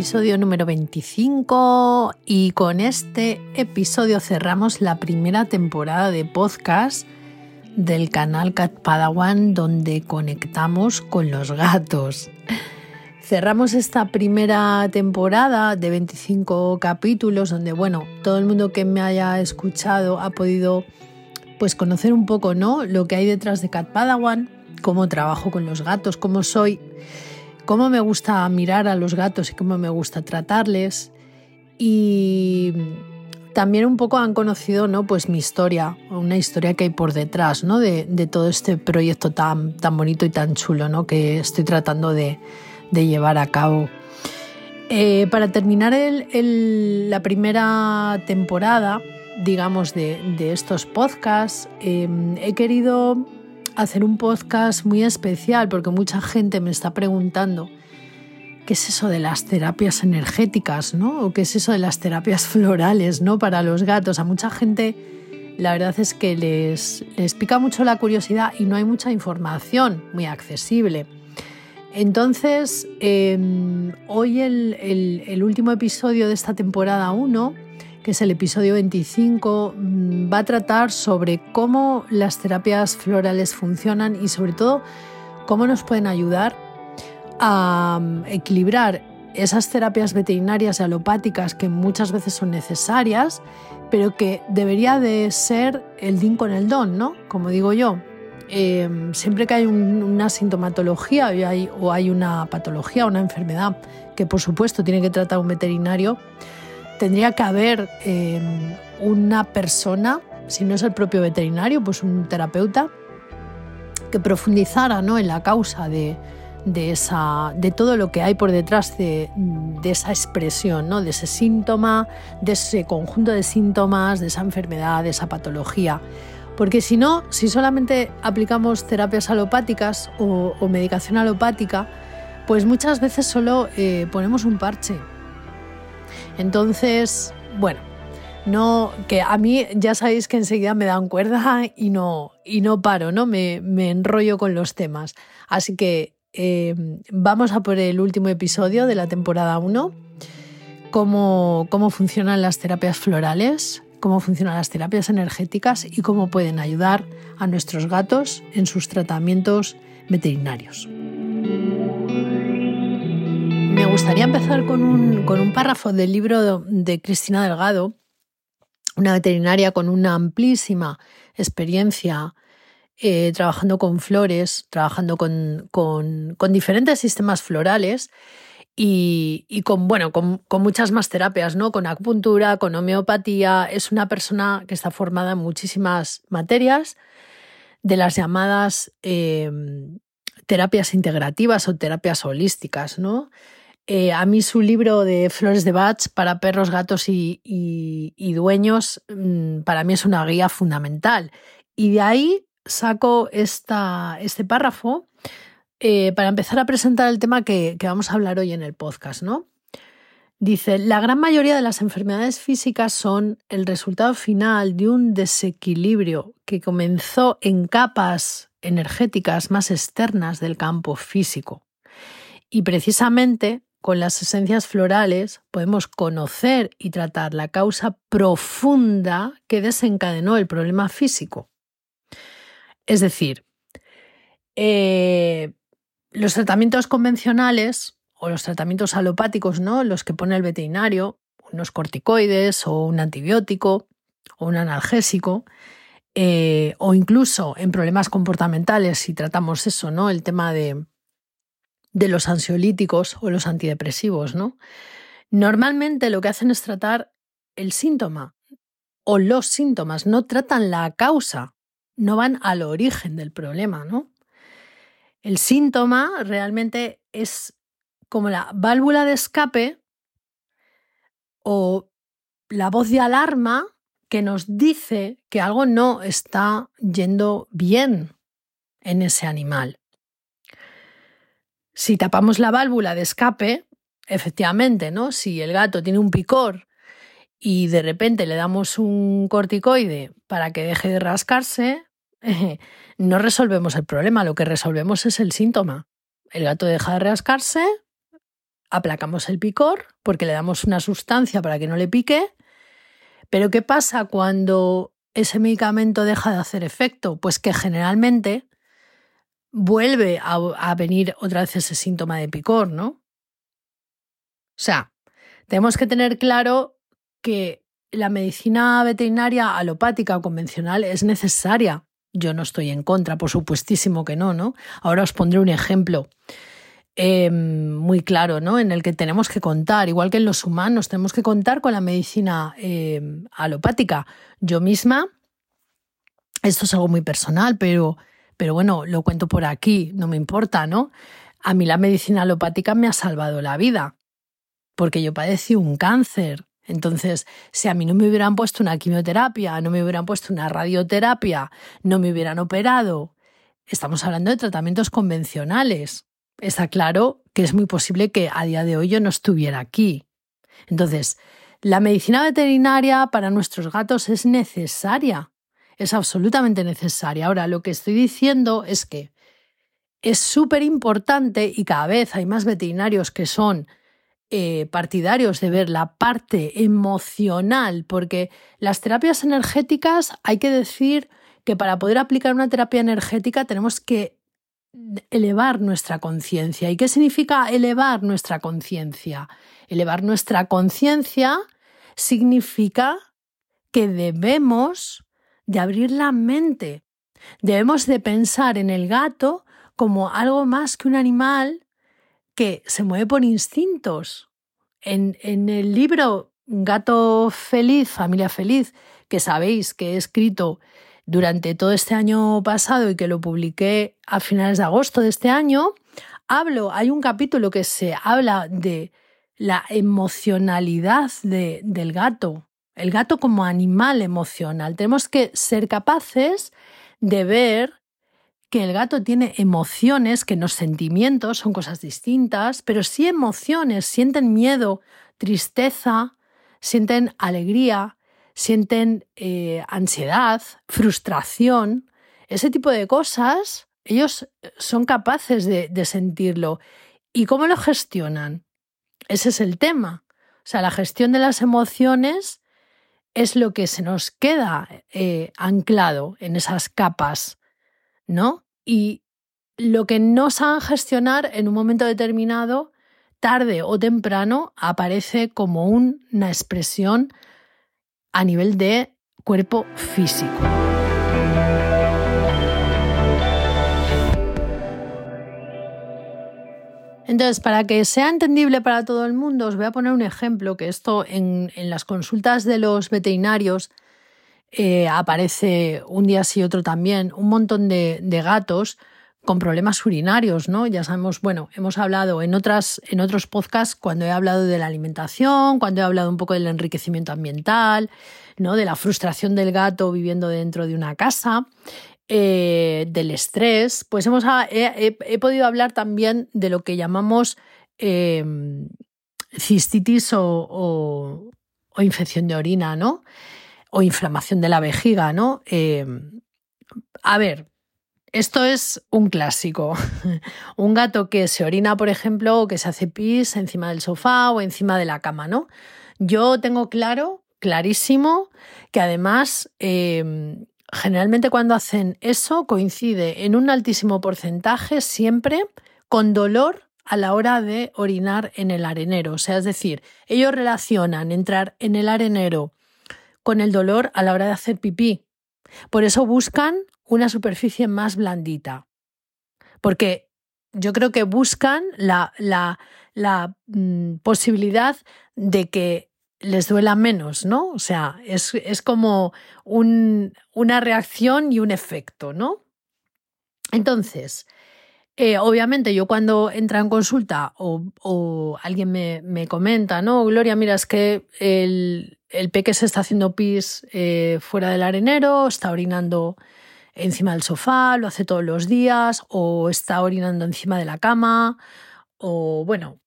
Episodio número 25 y con este episodio cerramos la primera temporada de podcast del canal Cat Padawan donde conectamos con los gatos. Cerramos esta primera temporada de 25 capítulos donde, bueno, todo el mundo que me haya escuchado ha podido pues conocer un poco, ¿no? Lo que hay detrás de Cat Padawan, cómo trabajo con los gatos, cómo soy cómo me gusta mirar a los gatos y cómo me gusta tratarles. Y también un poco han conocido ¿no? pues mi historia, una historia que hay por detrás ¿no? de, todo este proyecto tan, tan bonito y tan chulo ¿no? que estoy tratando de, llevar a cabo. Eh, para terminar la primera temporada, digamos, de, estos podcasts, eh, he querido hacer un podcast muy especial porque mucha gente me está preguntando qué es eso de las terapias energéticas, ¿no? O qué es eso de las terapias florales, ¿no? Para los gatos. A mucha gente la verdad es que les, les pica mucho la curiosidad y no hay mucha información muy accesible. Entonces, em, hoy el, el último episodio de esta temporada 1 que es el episodio 25, mm, va a tratar sobre cómo las terapias florales funcionan y sobre todo cómo nos pueden ayudar a mm, equilibrar esas terapias veterinarias y alopáticas que muchas veces son necesarias, pero que debería de ser el din con el don, ¿no? Como digo yo. Em, siempre que hay una sintomatología o hay una patología, una enfermedad que por supuesto tiene que tratar un veterinario, tendría que haber em, una persona, si no es el propio veterinario, pues un terapeuta, que profundizara ¿no? en la causa de, esa, de todo lo que hay por detrás de, esa expresión, ¿no? de ese síntoma, de ese conjunto de síntomas, de esa enfermedad, de esa patología. Porque si no, si solamente aplicamos terapias alopáticas o, medicación alopática, pues muchas veces solo eh, ponemos un parche entonces, bueno, no, que a mí ya sabéis que enseguida me dan cuerda y no, y no paro, ¿no? Me, enrollo con los temas. Así que eh, vamos a por el último episodio de la temporada 1. Cómo, cómo funcionan las terapias florales, cómo funcionan las terapias energéticas y cómo pueden ayudar a nuestros gatos en sus tratamientos veterinarios. Me gustaría empezar con un, párrafo del libro de Cristina Delgado, una veterinaria con una amplísima experiencia eh, trabajando con flores, trabajando con, diferentes sistemas florales y, con, bueno, con, muchas más terapias, ¿no? Con acupuntura, con homeopatía. Es una persona que está formada en muchísimas materias de las llamadas eh, terapias integrativas o terapias holísticas, ¿no? Eh, a mí su libro de Flores de Bach para perros, gatos y, dueños, mm, para mí es una guía fundamental. Y de ahí saco este párrafo eh, para empezar a presentar el tema que, vamos a hablar hoy en el podcast. Dice, la gran mayoría de las enfermedades físicas son el resultado final de un desequilibrio que comenzó en capas energéticas más externas del campo físico. Y precisamente con las esencias florales podemos conocer y tratar la causa profunda que desencadenó el problema físico. Es decir, eh, los tratamientos convencionales o los tratamientos alopáticos, ¿no? Los que pone el veterinario, unos corticoides o un antibiótico o un analgésico, eh, o incluso en problemas comportamentales, si tratamos eso, ¿no? El tema de de los ansiolíticos o los antidepresivos, ¿no? Normalmente lo que hacen es tratar el síntoma o los síntomas, no tratan la causa, no van al origen del problema, ¿no? El síntoma realmente es como la válvula de escape o la voz de alarma que nos dice que algo no está yendo bien en ese animal. Si tapamos la válvula de escape, efectivamente, ¿no? Si el gato tiene un picor y de repente le damos un corticoide para que deje de rascarse, no resolvemos el problema, lo que resolvemos es el síntoma. El gato deja de rascarse, aplacamos el picor porque le damos una sustancia para que no le pique, pero ¿qué pasa cuando ese medicamento deja de hacer efecto? Pues que generalmente vuelve a, venir otra vez ese síntoma de picor, ¿no? O sea, tenemos que tener claro que la medicina veterinaria alopática o convencional es necesaria. Yo no estoy en contra, por supuestísimo que no, ¿no? Ahora os pondré un ejemplo em, muy claro, ¿no? En el que tenemos que contar, igual que en los humanos, tenemos que contar con la medicina em, alopática. Yo misma, esto es algo muy personal, pero, pero bueno, lo cuento por aquí, no me importa, ¿no? A mí la medicina alopática me ha salvado la vida, porque yo padecí un cáncer entonces, si a mí no me hubieran puesto una quimioterapia, no me hubieran puesto una radioterapia, no me hubieran operado, estamos hablando de tratamientos convencionales. Está claro que es muy posible que a día de hoy yo no estuviera aquí. Entonces, la medicina veterinaria para nuestros gatos es necesaria, es absolutamente necesaria. Ahora, lo que estoy diciendo es que es súper importante y cada vez hay más veterinarios que son eh, partidarios de ver la parte emocional, porque las terapias energéticas hay que decir que para poder aplicar una terapia energética tenemos que elevar nuestra conciencia. ¿Y qué significa elevar nuestra conciencia? Elevar nuestra conciencia significa que debemos de abrir la mente. Debemos de pensar en el gato como algo más que un animal que se mueve por instintos. En, en el libro Gato Feliz, Familia Feliz, que sabéis que he escrito durante todo este año pasado y que lo publiqué a finales de agosto de este año, hablo, hay un capítulo que se habla de la emocionalidad de, del gato, el gato como animal emocional. Tenemos que ser capaces de ver que el gato tiene emociones, que no sentimientos, son cosas distintas, pero sí emociones, sienten miedo, tristeza, sienten alegría, sienten eh, ansiedad, frustración, ese tipo de cosas, ellos son capaces de, de sentirlo. ¿Y cómo lo gestionan? Ese es el tema. O sea, la gestión de las emociones es lo que se nos queda eh, anclado en esas capas ¿no? Y lo que no saben gestionar en un momento determinado, tarde o temprano, aparece como una expresión a nivel de cuerpo físico. Entonces, para que sea entendible para todo el mundo, os voy a poner un ejemplo, que esto en, las consultas de los veterinarios eh, aparece un día sí otro también un montón de, gatos con problemas urinarios, ¿no? Ya sabemos, bueno, hemos hablado en, otras, en otros podcasts cuando he hablado de la alimentación, cuando he hablado un poco del enriquecimiento ambiental, ¿no? De la frustración del gato viviendo dentro de una casa, eh, del estrés, pues hemos, he, podido hablar también de lo que llamamos em, cistitis o, o infección de orina, ¿no? o inflamación de la vejiga, ¿no? Eh, a ver, esto es un clásico. un gato que se orina, por ejemplo, o que se hace pis encima del sofá o encima de la cama, ¿no? Yo tengo claro, clarísimo, que además eh, generalmente cuando hacen eso coincide en un altísimo porcentaje siempre con dolor a la hora de orinar en el arenero. O sea, es decir, ellos relacionan entrar en el arenero con el dolor a la hora de hacer pipí. Por eso buscan una superficie más blandita. Porque yo creo que buscan la, la, la mm, posibilidad de que les duela menos, ¿no? O sea, es, es como un, una reacción y un efecto, ¿no? Entonces, Eh, obviamente, yo cuando entra en consulta o, alguien me, comenta, no, Gloria, mira, es que el, el peque se está haciendo pis eh, fuera del arenero, está orinando encima del sofá, lo hace todos los días, o está orinando encima de la cama, o bueno,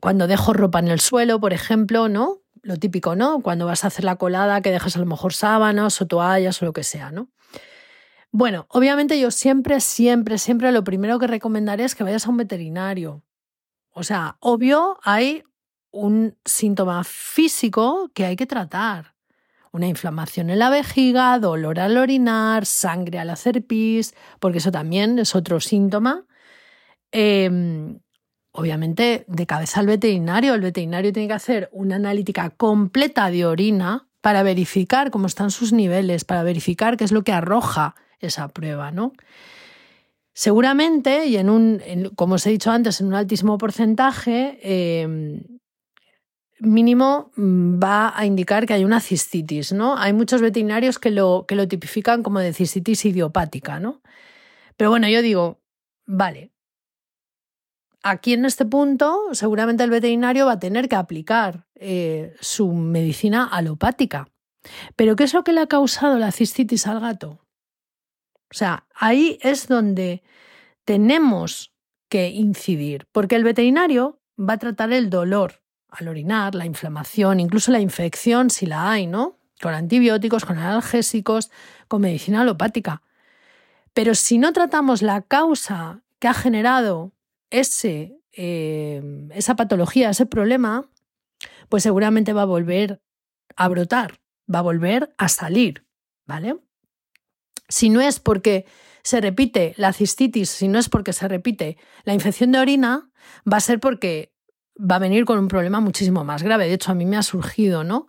cuando dejo ropa en el suelo, por ejemplo, ¿no? Lo típico, ¿no? Cuando vas a hacer la colada, que dejas a lo mejor sábanas o toallas o lo que sea, ¿no? Bueno, obviamente yo siempre, siempre, siempre lo primero que recomendaré es que vayas a un veterinario. O sea, obvio, hay un síntoma físico que hay que tratar. Una inflamación en la vejiga, dolor al orinar, sangre al hacer pis, porque eso también es otro síntoma. Em, obviamente, de cabeza al veterinario. El veterinario tiene que hacer una analítica completa de orina para verificar cómo están sus niveles, para verificar qué es lo que arroja esa prueba, ¿no? Seguramente, y en un, como os he dicho antes, en un altísimo porcentaje, em, mínimo mm, va a indicar que hay una cistitis, ¿no? Hay muchos veterinarios que lo, que lo tipifican como de cistitis idiopática, ¿no? Pero bueno, yo digo, vale, aquí en este punto seguramente el veterinario va a tener que aplicar eh, su medicina alopática. Pero ¿qué es lo que le ha causado la cistitis al gato? O sea, ahí es donde tenemos que incidir, porque el veterinario va a tratar el dolor al orinar, la inflamación, incluso la infección si la hay, ¿no? Con antibióticos, con analgésicos, con medicina alopática. Pero si no tratamos la causa que ha generado ese, eh, esa patología, ese problema, pues seguramente va a volver a brotar, va a volver a salir, ¿vale? Si no es porque se repite la cistitis, si no es porque se repite la infección de orina, va a ser porque va a venir con un problema muchísimo más grave. De hecho, a mí me ha surgido, ¿no?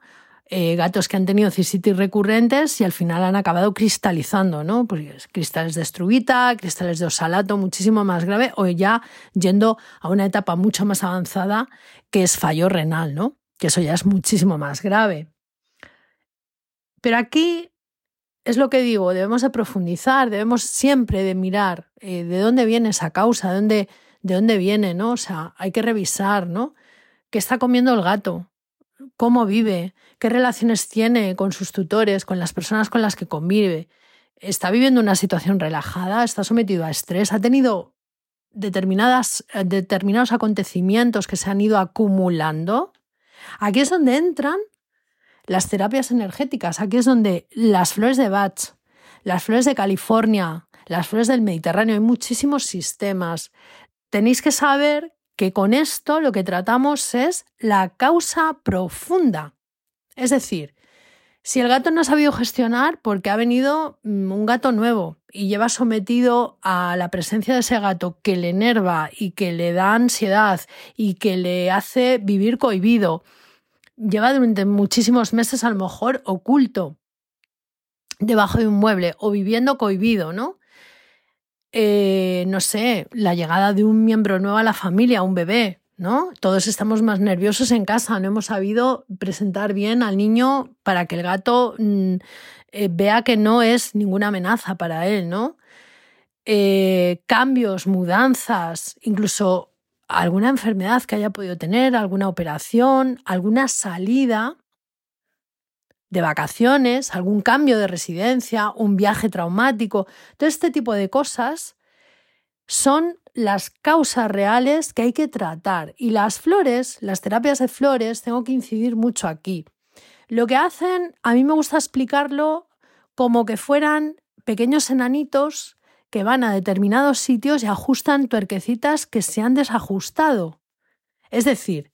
Eh, gatos que han tenido cistitis recurrentes y al final han acabado cristalizando, ¿no? Pues cristales de estrubita, cristales de osalato, muchísimo más grave, o ya yendo a una etapa mucho más avanzada que es fallo renal, ¿no? Que eso ya es muchísimo más grave. Pero aquí es lo que digo, debemos de profundizar, debemos siempre de mirar eh, de dónde viene esa causa, de dónde, de dónde viene, ¿no? O sea, hay que revisar, ¿no? ¿Qué está comiendo el gato? ¿Cómo vive? ¿Qué relaciones tiene con sus tutores, con las personas con las que convive? ¿Está viviendo una situación relajada? ¿Está sometido a estrés? ¿Ha tenido determinadas, eh, determinados acontecimientos que se han ido acumulando? Aquí es donde entran las terapias energéticas. Aquí es donde las flores de Bach, las flores de California, las flores del Mediterráneo, hay muchísimos sistemas. Tenéis que saber que con esto lo que tratamos es la causa profunda. Es decir, si el gato no ha sabido gestionar porque ha venido mm, un gato nuevo y lleva sometido a la presencia de ese gato que le enerva y que le da ansiedad y que le hace vivir cohibido, lleva durante muchísimos meses a lo mejor oculto debajo de un mueble o viviendo cohibido, ¿no? Eh, no sé, la llegada de un miembro nuevo a la familia, un bebé, ¿no? Todos estamos más nerviosos en casa, no hemos sabido presentar bien al niño para que el gato mm, eh, vea que no es ninguna amenaza para él, ¿no? Eh, cambios, mudanzas, incluso alguna enfermedad que haya podido tener, alguna operación, alguna salida de vacaciones, algún cambio de residencia, un viaje traumático, todo este tipo de cosas son las causas reales que hay que tratar. Y las flores, las terapias de flores, tengo que incidir mucho aquí. Lo que hacen, a mí me gusta explicarlo como que fueran pequeños enanitos que van a determinados sitios y ajustan tuerquecitas que se han desajustado. Es decir,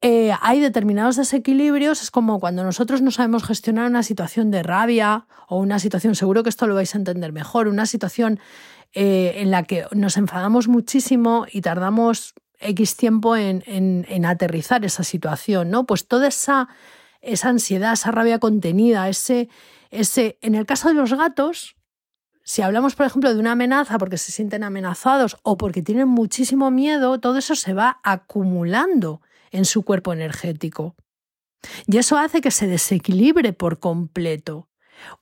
eh, hay determinados desequilibrios, es como cuando nosotros no sabemos gestionar una situación de rabia o una situación, seguro que esto lo vais a entender mejor, una situación eh, en la que nos enfadamos muchísimo y tardamos X tiempo en, en, aterrizar esa situación, ¿no? Pues toda esa, esa ansiedad, esa rabia contenida, ese, ese, en el caso de los gatos, si hablamos, por ejemplo, de una amenaza porque se sienten amenazados o porque tienen muchísimo miedo, todo eso se va acumulando en su cuerpo energético. Y eso hace que se desequilibre por completo.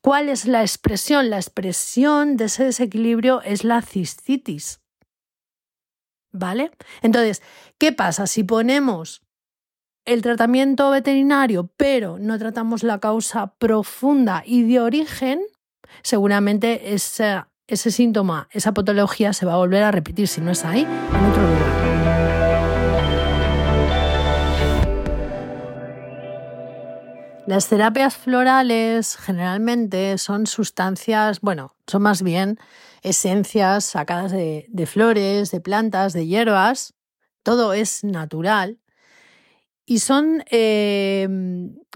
¿Cuál es la expresión? La expresión de ese desequilibrio es la cistitis. ¿vale? Entonces, ¿qué pasa si ponemos el tratamiento veterinario, pero no tratamos la causa profunda y de origen? Seguramente ese, ese síntoma, esa patología se va a volver a repetir si no es ahí, en otro lugar. Las terapias florales generalmente son sustancias, bueno, son más bien esencias sacadas de, flores, de plantas, de hierbas. Todo es natural. Y son, eh,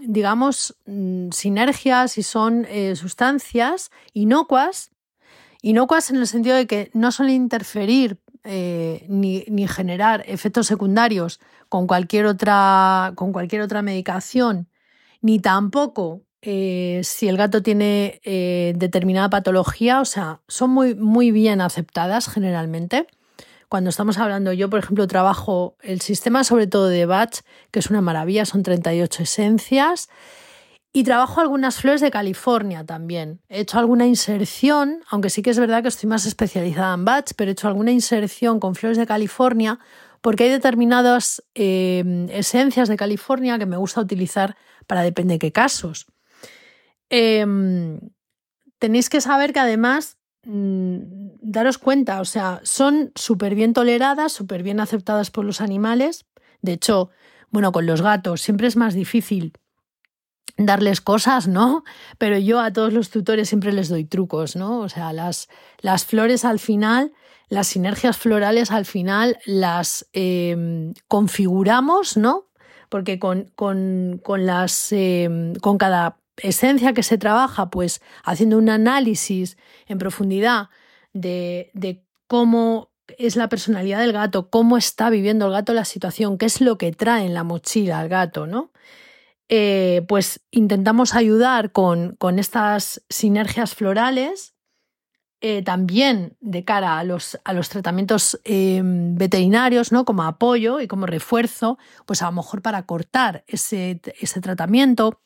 digamos, mm, sinergias y son eh, sustancias inocuas, inocuas en el sentido de que no suelen interferir eh, ni, ni, generar efectos secundarios con cualquier otra, con cualquier otra medicación ni tampoco eh, si el gato tiene eh, determinada patología, o sea, son muy, muy bien aceptadas generalmente. Cuando estamos hablando, yo por ejemplo trabajo el sistema sobre todo de Batch, que es una maravilla, son 38 esencias. Y trabajo algunas flores de California también. He hecho alguna inserción, aunque sí que es verdad que estoy más especializada en batch, pero he hecho alguna inserción con flores de California porque hay determinadas eh, esencias de California que me gusta utilizar para depende de qué casos. Em, tenéis que saber que además, mm, daros cuenta, o sea, son súper bien toleradas, súper bien aceptadas por los animales. De hecho, bueno, con los gatos siempre es más difícil darles cosas, ¿no? Pero yo a todos los tutores siempre les doy trucos, ¿no? O sea, las, las flores al final las sinergias florales al final las em, configuramos, ¿no? Porque con, con, con las, em, con cada esencia que se trabaja, pues haciendo un análisis en profundidad de, de cómo es la personalidad del gato, cómo está viviendo el gato la situación, qué es lo que trae en la mochila al gato, ¿no? Eh, pues intentamos ayudar con, con, estas sinergias florales eh, también de cara a los, a los tratamientos em, veterinarios, ¿no? Como apoyo y como refuerzo, pues a lo mejor para cortar ese, ese tratamiento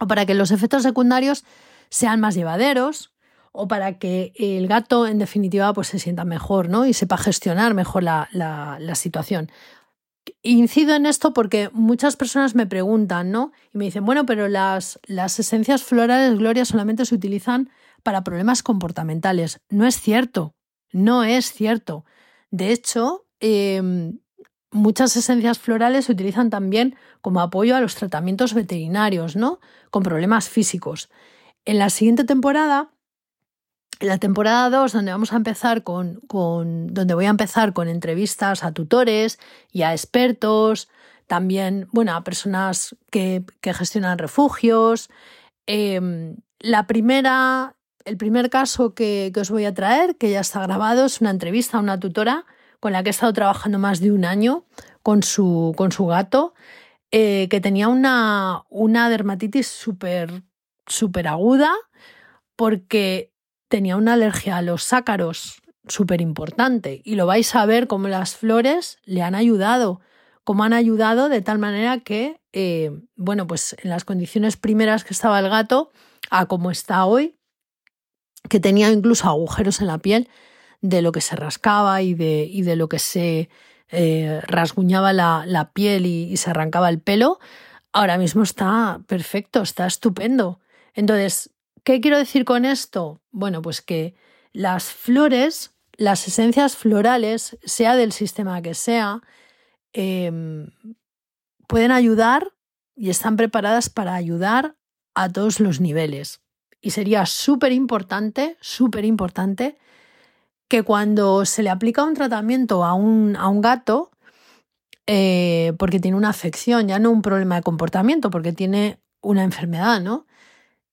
o para que los efectos secundarios sean más llevaderos o para que el gato en definitiva pues se sienta mejor ¿no? y sepa gestionar mejor la, la, la situación. Incido en esto porque muchas personas me preguntan, ¿no? Y me dicen, bueno, pero las, las esencias florales, Gloria, solamente se utilizan para problemas comportamentales. No es cierto, no es cierto. De hecho, em, muchas esencias florales se utilizan también como apoyo a los tratamientos veterinarios, ¿no? Con problemas físicos. En la siguiente temporada, en la temporada 2, donde vamos a empezar con, con, donde voy a empezar con entrevistas a tutores y a expertos, también, bueno, a personas que, que gestionan refugios. Em, la primera el primer caso que, os voy a traer, que ya está grabado, es una entrevista a una tutora con la que he estado trabajando más de un año con su, con su gato, eh, que tenía una, una dermatitis súper súper aguda porque tenía una alergia a los sácaros súper importante. Y lo vais a ver cómo las flores le han ayudado, cómo han ayudado de tal manera que, eh, bueno, pues en las condiciones primeras que estaba el gato a como está hoy, que tenía incluso agujeros en la piel de lo que se rascaba y de, y de lo que se eh, rasguñaba la, piel y, se arrancaba el pelo, ahora mismo está perfecto, está estupendo. Entonces, ¿qué quiero decir con esto? Bueno, pues que las flores, las esencias florales, sea del sistema que sea, em, pueden ayudar y están preparadas para ayudar a todos los niveles. Y sería súper importante, súper importante, que cuando se le aplica un tratamiento a un, a un gato, eh, porque tiene una afección, ya no un problema de comportamiento, porque tiene una enfermedad, ¿no?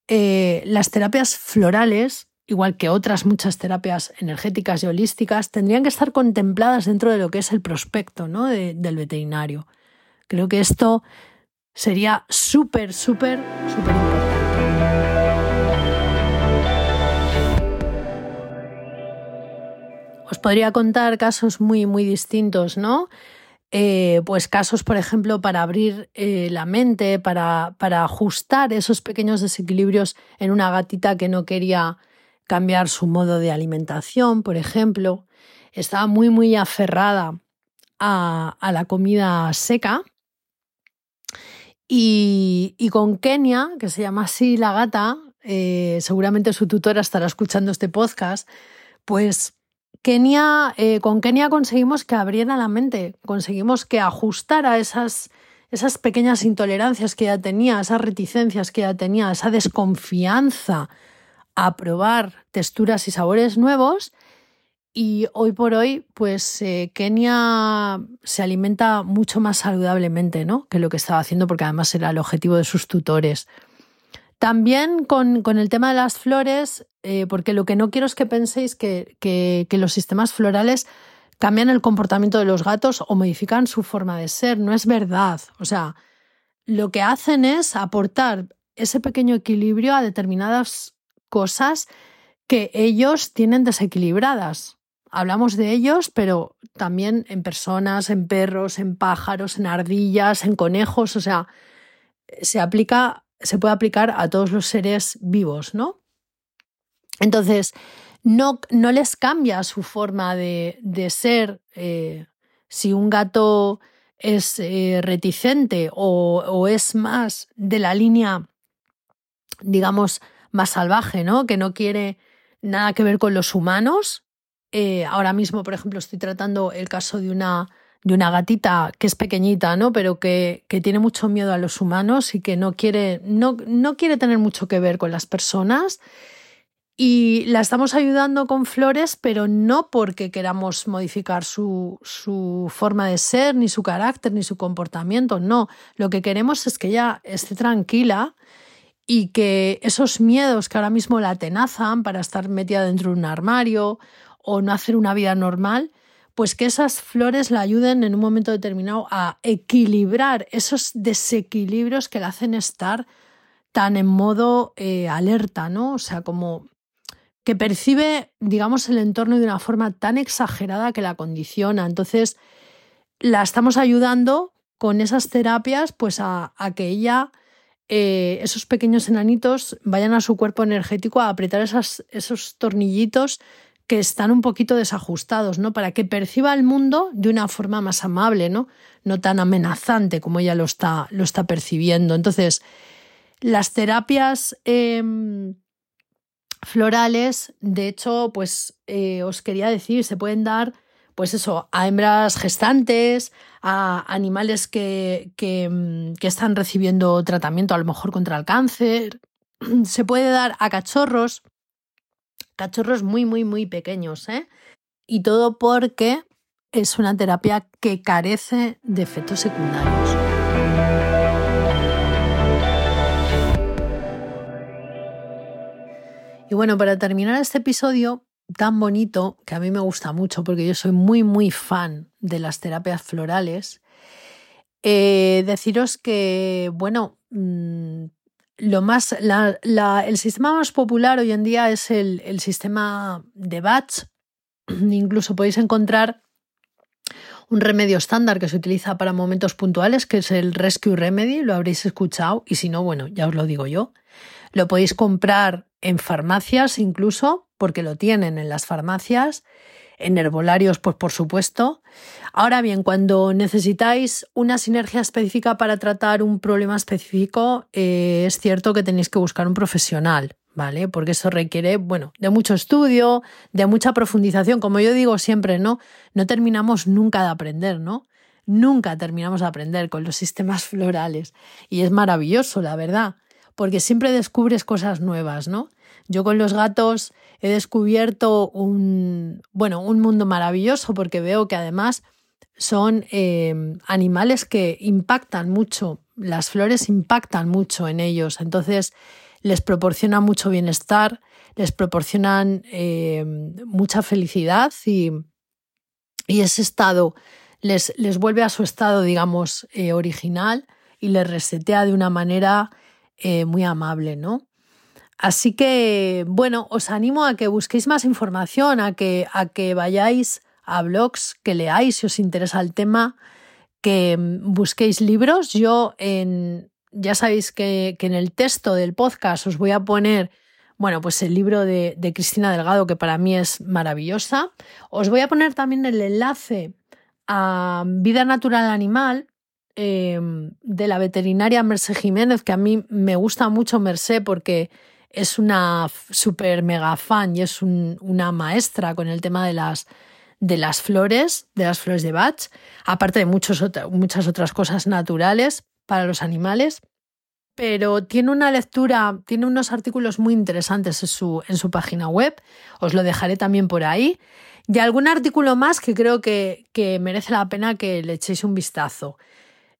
Eh, las terapias florales, igual que otras muchas terapias energéticas y holísticas, tendrían que estar contempladas dentro de lo que es el prospecto ¿no? del veterinario. Creo que esto sería súper, súper, súper importante. Os podría contar casos muy, muy distintos, ¿no? Eh, pues casos, por ejemplo, para abrir eh, la mente, para, para ajustar esos pequeños desequilibrios en una gatita que no quería cambiar su modo de alimentación, por ejemplo. Estaba muy, muy aferrada a, la comida seca. Y, con Kenia, que se llama así la gata, eh, seguramente su tutora estará escuchando este podcast, pues Kenia, eh, con Kenia conseguimos que abriera la mente, conseguimos que ajustara esas, esas pequeñas intolerancias que ella tenía, esas reticencias que ella tenía, esa desconfianza a probar texturas y sabores nuevos. Y hoy por hoy, pues eh, Kenia se alimenta mucho más saludablemente ¿no? que lo que estaba haciendo, porque además era el objetivo de sus tutores. También con, el tema de las flores, eh, porque lo que no quiero es que penséis que, que, los sistemas florales cambian el comportamiento de los gatos o modifican su forma de ser. No es verdad. O sea, lo que hacen es aportar ese pequeño equilibrio a determinadas cosas que ellos tienen desequilibradas. Hablamos de ellos, pero también en personas, en perros, en pájaros, en ardillas, en conejos. O sea, se aplica se puede aplicar a todos los seres vivos, ¿no? Entonces, no, no les cambia su forma de, ser. Eh, si un gato es eh, reticente o, es más de la línea, digamos, más salvaje, ¿no? Que no quiere nada que ver con los humanos. Eh, ahora mismo, por ejemplo, estoy tratando el caso de una de una gatita que es pequeñita, ¿no? Pero que, que, tiene mucho miedo a los humanos y que no quiere, no, no quiere tener mucho que ver con las personas. Y la estamos ayudando con flores, pero no porque queramos modificar su, su, forma de ser, ni su carácter, ni su comportamiento. No, lo que queremos es que ella esté tranquila y que esos miedos que ahora mismo la atenazan para estar metida dentro de un armario o no hacer una vida normal, pues que esas flores la ayuden en un momento determinado a equilibrar esos desequilibrios que la hacen estar tan en modo eh, alerta, ¿no? O sea, como que percibe, digamos, el entorno de una forma tan exagerada que la condiciona. Entonces, la estamos ayudando con esas terapias, pues a, que ella, eh, esos pequeños enanitos, vayan a su cuerpo energético a apretar esos tornillitos que están un poquito desajustados, ¿no? Para que perciba el mundo de una forma más amable, ¿no? No tan amenazante como ella lo está, lo está percibiendo. Entonces, las terapias em, florales, de hecho, pues eh, os quería decir, se pueden dar, pues eso, a hembras gestantes, a animales que, que, mm, que están recibiendo tratamiento a lo mejor contra el cáncer, se puede dar a cachorros cachorros muy, muy, muy pequeños, ¿eh? Y todo porque es una terapia que carece de efectos secundarios. Y bueno, para terminar este episodio tan bonito, que a mí me gusta mucho porque yo soy muy, muy fan de las terapias florales, eh, deciros que, bueno, mm, lo más, el sistema más popular hoy en día es el, sistema de batch. Incluso podéis encontrar un remedio estándar que se utiliza para momentos puntuales, que es el Rescue Remedy, lo habréis escuchado, y si no, bueno, ya os lo digo yo. Lo podéis comprar en farmacias incluso, porque lo tienen en las farmacias en herbolarios, pues por supuesto. Ahora bien, cuando necesitáis una sinergia específica para tratar un problema específico, eh, es cierto que tenéis que buscar un profesional, ¿vale? Porque eso requiere, bueno, de mucho estudio, de mucha profundización. Como yo digo siempre, ¿no? No terminamos nunca de aprender, ¿no? Nunca terminamos de aprender con los sistemas florales. Y es maravilloso, la verdad, porque siempre descubres cosas nuevas, ¿no? Yo con los gatos he descubierto un, bueno, un mundo maravilloso porque veo que además son em, animales que impactan mucho, las flores impactan mucho en ellos, entonces les proporcionan mucho bienestar, les proporcionan em, mucha felicidad y, y, ese estado les, les, vuelve a su estado, digamos, eh, original y les resetea de una manera eh, muy amable, ¿no? Así que, bueno, os animo a que busquéis más información, a que, a que vayáis a blogs, que leáis si os interesa el tema, que busquéis libros. Yo en, ya sabéis que, en el texto del podcast os voy a poner, bueno, pues el libro de Cristina Delgado, que para mí es maravillosa. Os voy a poner también el enlace a Vida Natural Animal em, de la veterinaria Mercé Jiménez, que a mí me gusta mucho Mercé porque es una super mega fan y es una maestra con el tema de las, de las flores, de las flores de Bach, aparte de muchos, muchas otras cosas naturales para los animales. Pero tiene una lectura, tiene unos artículos muy interesantes en su, en su página web, os lo dejaré también por ahí, y algún artículo más que creo que, que merece la pena que le echéis un vistazo.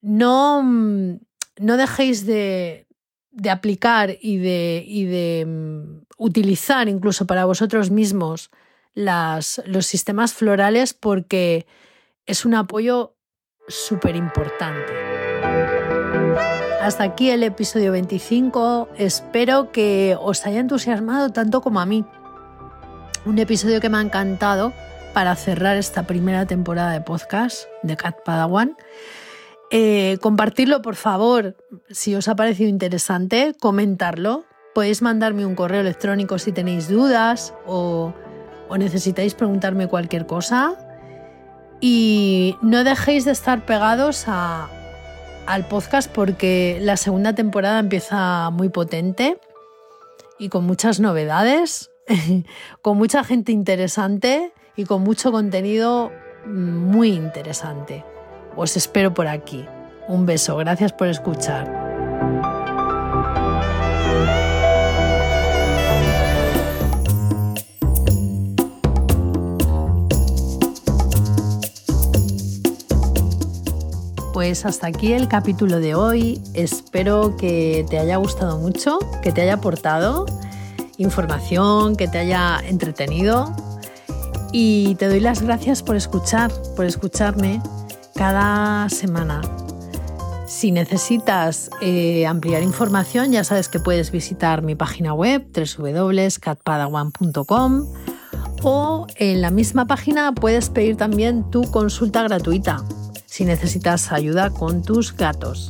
No, no dejéis de, de aplicar y de, y de mm, utilizar incluso para vosotros mismos las, los sistemas florales porque es un apoyo súper importante. Hasta aquí el episodio 25. Espero que os haya entusiasmado tanto como a mí. Un episodio que me ha encantado para cerrar esta primera temporada de podcast de Cat Padawan. Eh, compartirlo, por favor, si os ha parecido interesante, comentarlo. Podéis mandarme un correo electrónico si tenéis dudas o, necesitáis preguntarme cualquier cosa. Y no dejéis de estar pegados al podcast porque la segunda temporada empieza muy potente y con muchas novedades, con mucha gente interesante y con mucho contenido muy interesante. Os espero por aquí. Un beso, gracias por escuchar. Pues hasta aquí el capítulo de hoy. Espero que te haya gustado mucho, que te haya aportado información, que te haya entretenido. Y te doy las gracias por escuchar, por escucharme cada semana. Si necesitas eh, ampliar información, ya sabes que puedes visitar mi página web www.catpadawan.com o en la misma página puedes pedir también tu consulta gratuita si necesitas ayuda con tus gatos.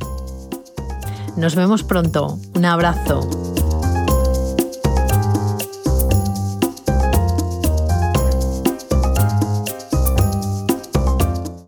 Nos vemos pronto. Un abrazo.